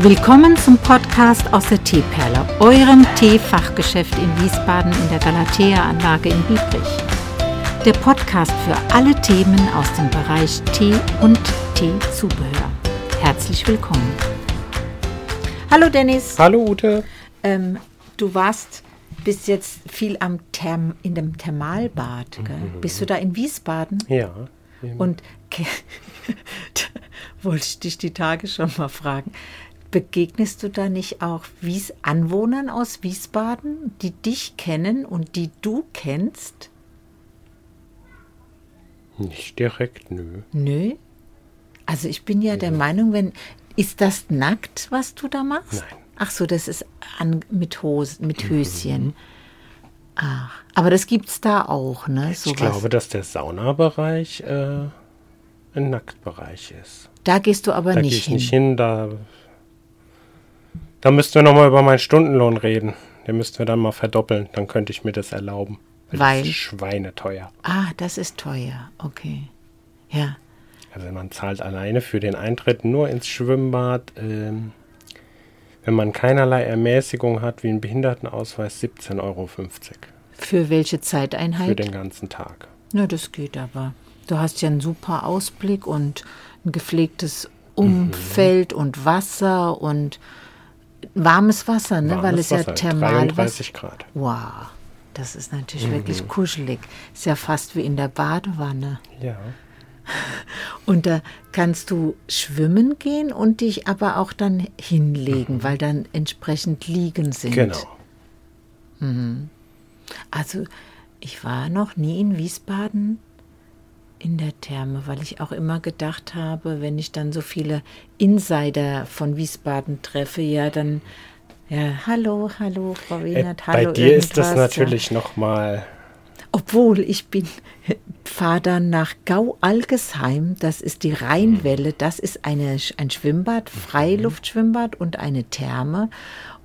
Willkommen zum Podcast aus der Teeperle, eurem Teefachgeschäft in Wiesbaden in der Galatea-Anlage in Biebrich. Der Podcast für alle Themen aus dem Bereich Tee und Teezubehör. Herzlich willkommen. Hallo Dennis. Hallo Ute. Ähm, du warst bis jetzt viel am Therm in dem Thermalbad. Gell? Mhm. Bist du da in Wiesbaden? Ja. Und wollte ich dich die Tage schon mal fragen. Begegnest du da nicht auch Wies Anwohnern aus Wiesbaden, die dich kennen und die du kennst? Nicht direkt, nö. Nö. Also ich bin ja der Meinung, wenn ist das nackt, was du da machst? Nein. Ach so, das ist an, mit Hosen, mit Höschen. Ach, aber das gibt's da auch, ne? Ich Sowas. glaube, dass der Saunabereich äh, ein Nacktbereich ist. da gehst du aber Da gehe nicht ich hin. nicht hin, da, da müssten wir nochmal über meinen Stundenlohn reden. Den müssten wir dann mal verdoppeln, dann könnte ich mir das erlauben. Weil? Das ist schweineteuer. Ah, das ist teuer. Okay. Ja. Also man zahlt alleine für den Eintritt nur ins Schwimmbad, ähm, wenn man keinerlei Ermäßigung hat, wie einen Behindertenausweis, 17,50 Euro Für welche für Zeiteinheit? den ganzen Tag. Na, das geht aber. Du hast ja einen super Ausblick und ein gepflegtes Umfeld und Wasser und warmes Wasser, ne? Weil Warmes es ja Wasser, Thermalwasser. 33 Grad. Wow, das ist natürlich Mhm. wirklich kuschelig. Ist ja fast wie in der Badewanne. Ja. Und da kannst du schwimmen gehen und dich aber auch dann hinlegen, weil dann entsprechend liegen sind. Genau. Also ich war noch nie in Wiesbaden in der Therme, weil ich auch immer gedacht habe, wenn ich dann so viele Insider von Wiesbaden treffe, ja dann, ja, hallo, hallo, Frau Äh, Wienert, bei hallo. dir ist das ja. natürlich noch mal Obwohl ich bin, fahre dann nach Gau-Algesheim, das ist die Rheinwelle, das ist eine, ein Schwimmbad, Freiluftschwimmbad und eine Therme.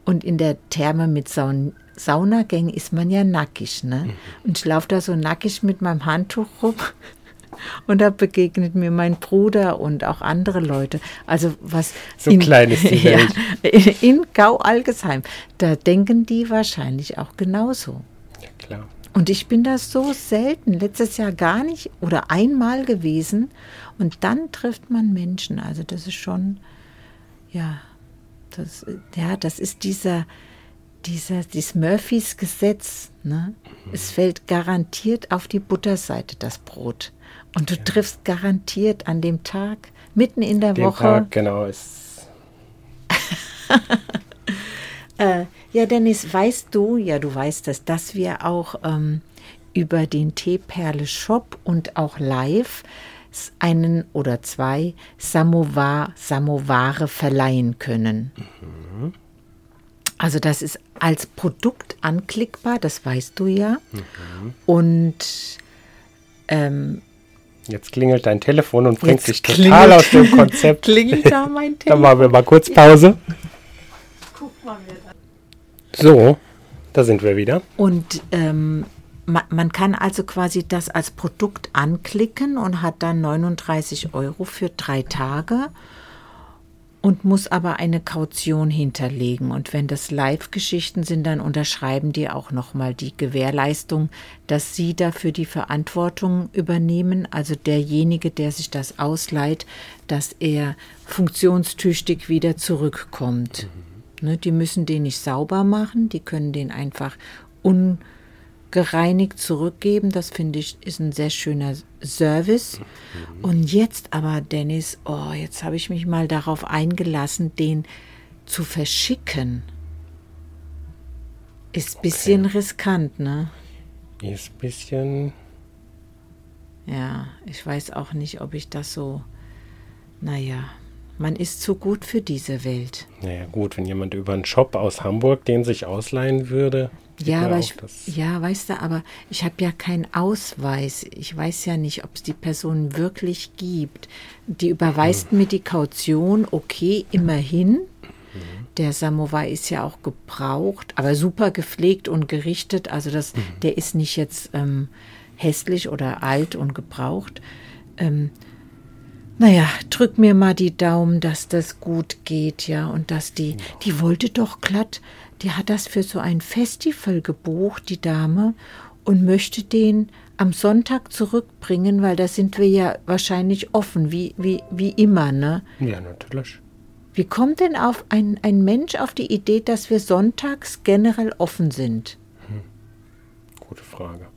Und in der Therme mit Saun Saunagängen ist man ja nackig, ne? Und ich laufe da so nackig mit meinem Handtuch rum. Und da begegnet mir mein Bruder und auch andere Leute. Also was So klein ist die ja, Welt. in Gau-Algesheim, da denken die wahrscheinlich auch genauso. ja klar. Und ich bin da so selten, letztes Jahr gar nicht oder einmal gewesen. Und dann trifft man Menschen. Also das ist schon, ja, das, ja, das ist dieser, dieser, dieses Murphys Gesetz. Ne? Es fällt garantiert auf die Butterseite, das Brot. Und du triffst garantiert an dem Tag, mitten in der Den Woche. Tag, genau, ist Äh, ja, Dennis, weißt du, ja, du weißt das, dass wir auch ähm, über den Teeperle Shop und auch live einen oder zwei Samovar, Samovare verleihen können. Also das ist als Produkt anklickbar, das weißt du ja. Und ähm, Jetzt klingelt dein Telefon und bringt klingelt- total aus dem Konzept. klingelt da mein Dann Telefon. machen wir mal kurz Pause. So, da sind wir wieder. Und ähm, ma, man kann also quasi das als Produkt anklicken und hat dann 39 Euro für drei Tage und muss aber eine Kaution hinterlegen. Und wenn das Live-Geschichten sind, dann unterschreiben die auch nochmal die Gewährleistung, dass sie dafür die Verantwortung übernehmen, also derjenige, der sich das ausleiht, dass er funktionstüchtig wieder zurückkommt. Ne, die müssen den nicht sauber machen, die können den einfach ungereinigt zurückgeben. Das finde ich ist ein sehr schöner Service. Und jetzt aber, Dennis, oh, jetzt habe ich mich mal darauf eingelassen, den zu verschicken. Ist ein bisschen riskant, ne? Ist ein bisschen. Ja, ich weiß auch nicht, ob ich das so. Naja, man ist zu gut für diese Welt. Naja, gut, wenn jemand über einen Shop aus Hamburg den sich ausleihen würde. Ja, aber ich, ja, weißt du, aber ich habe ja keinen Ausweis. Ich weiß ja nicht, ob es die Person wirklich gibt. Die überweist mir die Kaution, okay, immerhin. Der Samovar ist ja auch gebraucht, aber super gepflegt und gerichtet. Also das, der ist nicht jetzt ähm, hässlich oder alt und gebraucht. Ähm, Naja, drück mir mal die Daumen, dass das gut geht, ja. Und dass die, die wollte doch glatt, die hat das für so ein Festival gebucht, die Dame, und möchte den am Sonntag zurückbringen, weil da sind wir ja wahrscheinlich offen, wie, wie, wie immer, ne? Ja, natürlich. Wie kommt denn auf ein, ein Mensch auf die Idee, dass wir sonntags generell offen sind? Gute Frage.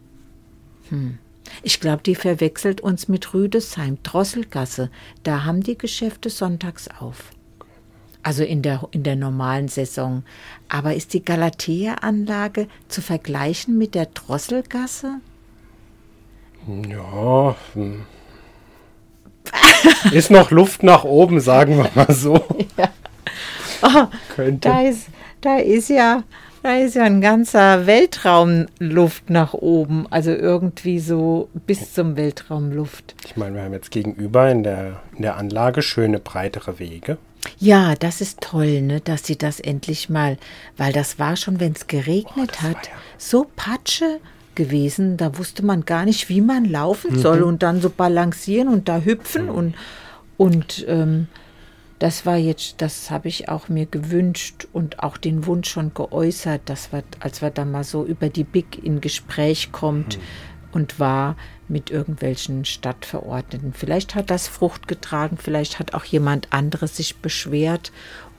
Ich glaube, die verwechselt uns mit Rüdesheim, Drosselgasse. Da haben die Geschäfte sonntags auf. Also in der, in der normalen Saison. Aber ist die Galatea-Anlage zu vergleichen mit der Drosselgasse? Ja. Hm. Ist noch Luft nach oben, sagen wir mal so. Oh, Könnte. da ist, da ist ja, da ist ja ein ganzer Weltraumluft nach oben. Also irgendwie so bis zum Weltraumluft. Ich meine, wir haben jetzt gegenüber in der, in der Anlage schöne breitere Wege. Ja, das ist toll, ne, dass sie das endlich mal, weil das war schon, wenn es geregnet Oh, hat, ja- so Patsche gewesen, da wusste man gar nicht, wie man Mhm. laufen soll und dann so balancieren und da hüpfen und und ähm, das war jetzt, das habe ich auch mir gewünscht und auch den Wunsch schon geäußert, dass wir, als wir da mal so über die Big in Gespräch kommt und war mit irgendwelchen Stadtverordneten. Vielleicht hat das Frucht getragen, vielleicht hat auch jemand anderes sich beschwert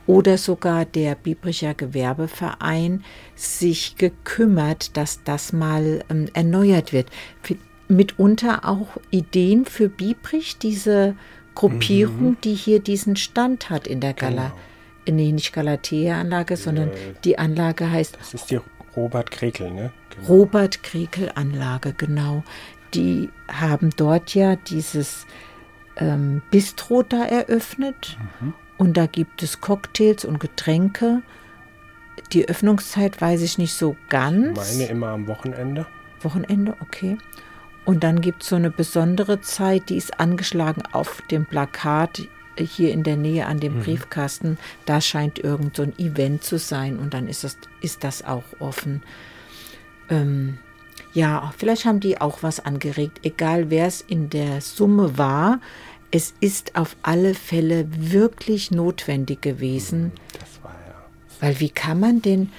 oder sogar der Biebricher Gewerbeverein sich gekümmert, dass das mal ähm, erneuert wird. Mitunter auch Ideen für Biebrich, diese Gruppierung, die hier diesen Stand hat in der Gala. Nee, nicht Galatea-Anlage, sondern die Anlage heißt Das ist die Robert Krekel, ne? Genau. Robert Krekel Anlage, genau. Die haben dort ja dieses ähm, Bistro da eröffnet und da gibt es Cocktails und Getränke. Die Öffnungszeit weiß ich nicht so ganz. Meine immer am Wochenende. Wochenende, okay. Und dann gibt es so eine besondere Zeit, die ist angeschlagen auf dem Plakat hier in der Nähe an dem Briefkasten. Da scheint irgend so ein Event zu sein und dann ist das, ist das auch offen. Ähm, ja, vielleicht haben die auch was angeregt, egal wer es in der Summe war. Es ist auf alle Fälle wirklich notwendig gewesen. Das war ja. Weil wie kann man denn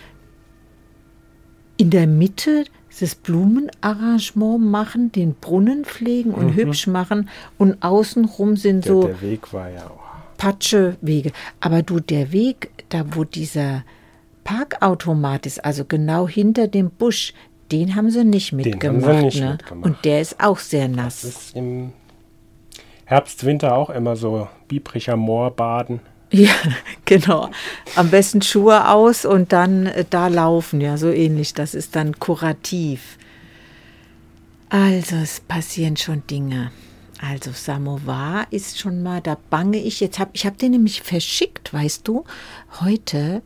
in der Mitte das Blumenarrangement machen, den Brunnen pflegen und hübsch machen und außenrum sind Der, so der Weg war ja auch. Patschewege. Aber du, der Weg, da wo dieser Parkautomat ist, also genau hinter dem Busch, den haben sie nicht haben sie mitgemacht. nicht ne? mitgemacht. Und der ist auch sehr Das nass. ist im Herbst, Winter auch immer so Biebricher Moorbaden. Ja, genau. Am besten Schuhe aus und dann äh, da laufen, ja, so ähnlich. Das ist dann kurativ. Also, es passieren schon Dinge. Also, Samovar ist schon mal, da bange ich jetzt. Hab, ich habe den nämlich verschickt, weißt du, heute.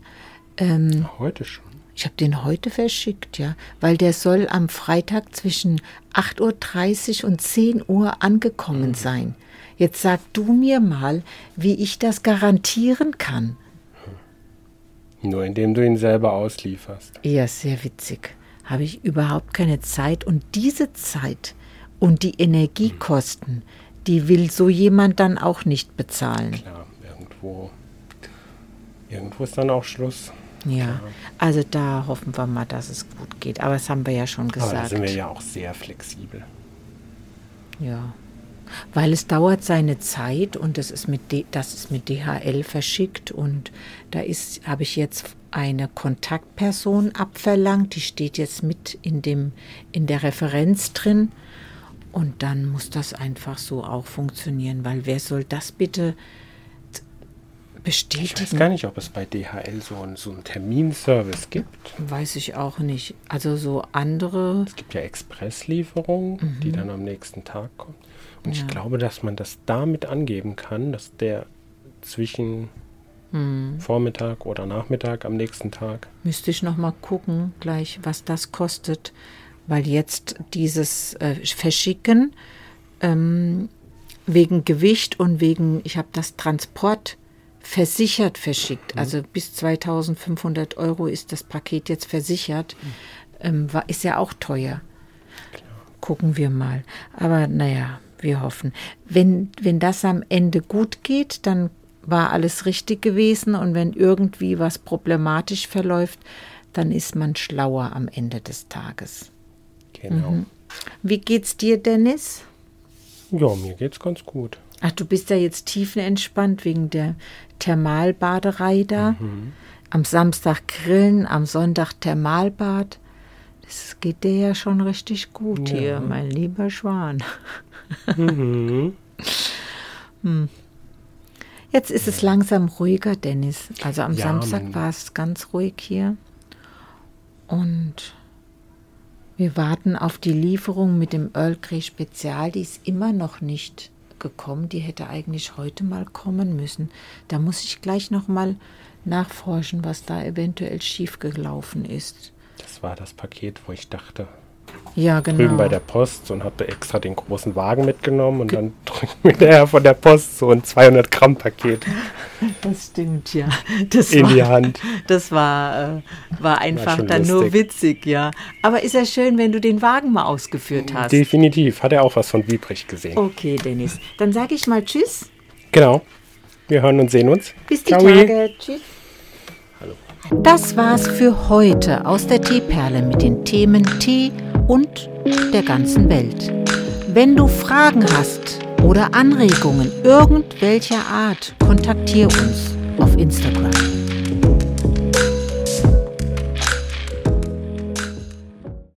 Ähm, Heute schon. Ich habe den heute verschickt, ja, weil der soll am Freitag zwischen 8.30 Uhr und 10 Uhr angekommen sein. Jetzt sag du mir mal, wie ich das garantieren kann. Nur indem du ihn selber auslieferst. Ja, sehr witzig. Habe ich überhaupt keine Zeit und diese Zeit und die Energiekosten, die will so jemand dann auch nicht bezahlen. Klar, irgendwo. Irgendwo ist dann auch Schluss. Ja, also da hoffen wir mal, dass es gut geht. Aber das haben wir ja schon Aber da gesagt. sind wir ja auch sehr flexibel. Ja. Weil es dauert seine Zeit und das ist mit, D, das ist mit DHL verschickt und da ist, habe ich jetzt eine Kontaktperson abverlangt, die steht jetzt mit in, dem, in der Referenz drin und dann muss das einfach so auch funktionieren, weil wer soll das bitte weiß bestätigen? gar nicht, ob es bei DHL so einen, so einen Terminservice gibt. Weiß ich auch nicht. Also so andere, Es gibt ja Expresslieferungen, die dann am nächsten Tag kommen. Und ich Mhm. Ja. glaube, dass man das damit angeben kann, dass der zwischen Mhm. Vormittag oder Nachmittag am nächsten Tag. Müsste ich noch mal gucken, gleich, was das kostet, weil jetzt dieses äh, Verschicken ähm, wegen Gewicht und wegen, ich habe das Transport versichert verschickt, also bis 2500 Euro ist das Paket jetzt versichert, ähm, war, ist ja auch teuer. Gucken wir mal. Aber naja, wir hoffen. Wenn, wenn das am Ende gut geht, dann war alles richtig gewesen und wenn irgendwie was problematisch verläuft, dann ist man schlauer am Ende des Tages. Genau. Mhm. Wie geht's dir, Dennis? Ja, mir geht's ganz gut. Ach, du bist ja jetzt tiefenentspannt wegen der Thermalbaderei da. Mhm. Am Samstag grillen, am Sonntag Thermalbad. Das geht dir ja schon richtig gut Ja. hier, mein lieber Schwan. Mhm. Jetzt ist es langsam ruhiger, Dennis. Also am Ja, Samstag war es ganz ruhig hier. Und wir warten auf die Lieferung mit dem Earl Grey Spezial. Die ist immer noch nicht gekommen. Die hätte eigentlich heute mal kommen müssen. Da muss ich gleich noch mal nachforschen, was da eventuell schiefgelaufen ist. Das war das Paket, wo ich dachte, Ja, genau. drüben bei der Post und hatte extra den großen Wagen mitgenommen und dann drückt mir der Herr von der Post so ein 200 Gramm Paket das stimmt, ja. Das in war, die Hand. Das war, äh, war einfach schon dann nur lustig. witzig, ja. Aber ist ja schön, wenn du den Wagen mal ausgeführt hast. Definitiv. Hat er auch was von Wiebrich gesehen. Okay, Dennis. Dann sage ich mal Tschüss. Genau. Wir hören und sehen uns. Bis die Ciao. Tage. Tschüss. Das war's für heute aus der Teeperle mit den Themen Tee und der ganzen Welt. Wenn du Fragen hast oder Anregungen irgendwelcher Art, kontaktiere uns auf Instagram.